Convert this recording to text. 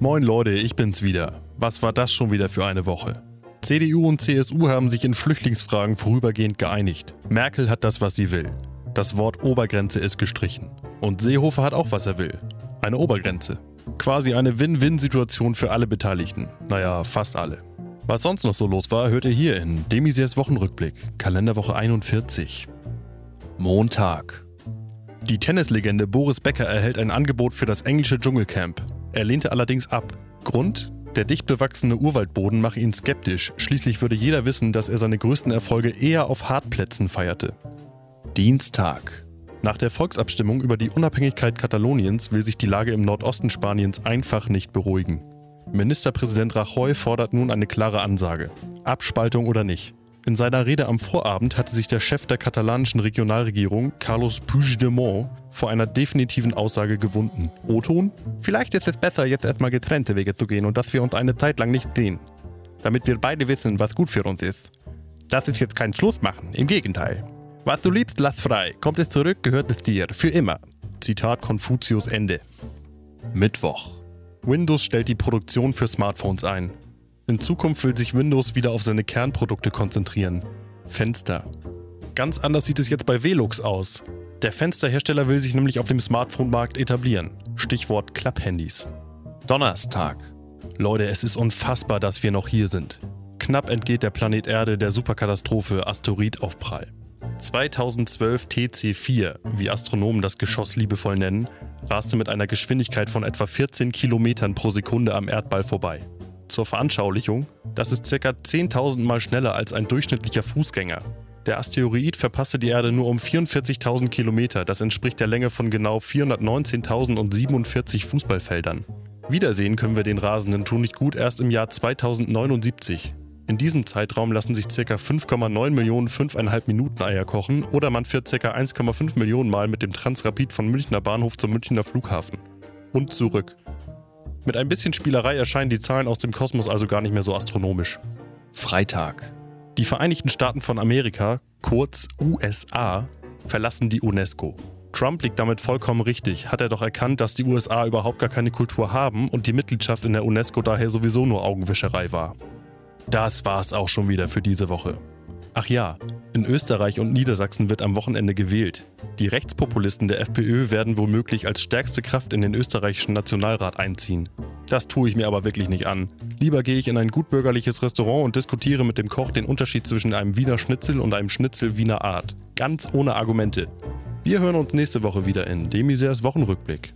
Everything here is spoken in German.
Moin Leute, ich bin's wieder. Was war das schon wieder für eine Woche? CDU und CSU haben sich in Flüchtlingsfragen vorübergehend geeinigt. Merkel hat das, was sie will. Das Wort Obergrenze ist gestrichen. Und Seehofer hat auch, was er will. Eine Obergrenze. Quasi eine Win-Win-Situation für alle Beteiligten. Naja, fast alle. Was sonst noch so los war, hört ihr hier in Demisiers Wochenrückblick, Kalenderwoche 41. Montag. Die Tennislegende Boris Becker erhält ein Angebot für das englische Dschungelcamp. Er lehnte allerdings ab. Grund? Der dicht bewachsene Urwaldboden mache ihn skeptisch. Schließlich würde jeder wissen, dass er seine größten Erfolge eher auf Hartplätzen feierte. Dienstag. Nach der Volksabstimmung über die Unabhängigkeit Kataloniens will sich die Lage im Nordosten Spaniens einfach nicht beruhigen. Ministerpräsident Rajoy fordert nun eine klare Ansage. Abspaltung oder nicht. In seiner Rede am Vorabend hatte sich der Chef der katalanischen Regionalregierung, Carlos Puigdemont, vor einer definitiven Aussage gewunden. O-Ton? Vielleicht ist es besser, jetzt erstmal getrennte Wege zu gehen und dass wir uns eine Zeit lang nicht sehen. Damit wir beide wissen, was gut für uns ist. Das ist jetzt kein Schluss machen, im Gegenteil. Was du liebst, lass frei. Kommt es zurück, gehört es dir. Für immer. Zitat Konfuzius Ende. Mittwoch. Windows stellt die Produktion für Smartphones ein. In Zukunft will sich Windows wieder auf seine Kernprodukte konzentrieren. Fenster. Ganz anders sieht es jetzt bei Velux aus. Der Fensterhersteller will sich nämlich auf dem Smartphone-Markt etablieren. Stichwort Klapphandys. Donnerstag. Leute, es ist unfassbar, dass wir noch hier sind. Knapp entgeht der Planet Erde der Superkatastrophe Asteroidaufprall. 2012 TC4, wie Astronomen das Geschoss liebevoll nennen, raste mit einer Geschwindigkeit von etwa 14 Kilometern pro Sekunde am Erdball vorbei. Zur Veranschaulichung, das ist ca. 10.000 Mal schneller als ein durchschnittlicher Fußgänger. Der Asteroid verpasste die Erde nur um 44.000 Kilometer, das entspricht der Länge von genau 419.047 Fußballfeldern. Wiedersehen können wir den rasenden Tun nicht gut erst im Jahr 2079. In diesem Zeitraum lassen sich ca. 5,9 Millionen 5,5 Minuten Eier kochen oder man fährt ca. 1,5 Millionen Mal mit dem Transrapid von Münchner Bahnhof zum Münchner Flughafen. Und zurück. Mit ein bisschen Spielerei erscheinen die Zahlen aus dem Kosmos also gar nicht mehr so astronomisch. Freitag. Die Vereinigten Staaten von Amerika, kurz USA, verlassen die UNESCO. Trump liegt damit vollkommen richtig, hat er doch erkannt, dass die USA überhaupt gar keine Kultur haben und die Mitgliedschaft in der UNESCO daher sowieso nur Augenwischerei war. Das war's auch schon wieder für diese Woche. Ach ja, in Österreich und Niedersachsen wird am Wochenende gewählt. Die Rechtspopulisten der FPÖ werden womöglich als stärkste Kraft in den österreichischen Nationalrat einziehen. Das tue ich mir aber wirklich nicht an. Lieber gehe ich in ein gutbürgerliches Restaurant und diskutiere mit dem Koch den Unterschied zwischen einem Wiener Schnitzel und einem Schnitzel Wiener Art. Ganz ohne Argumente. Wir hören uns nächste Woche wieder in Demisers Wochenrückblick.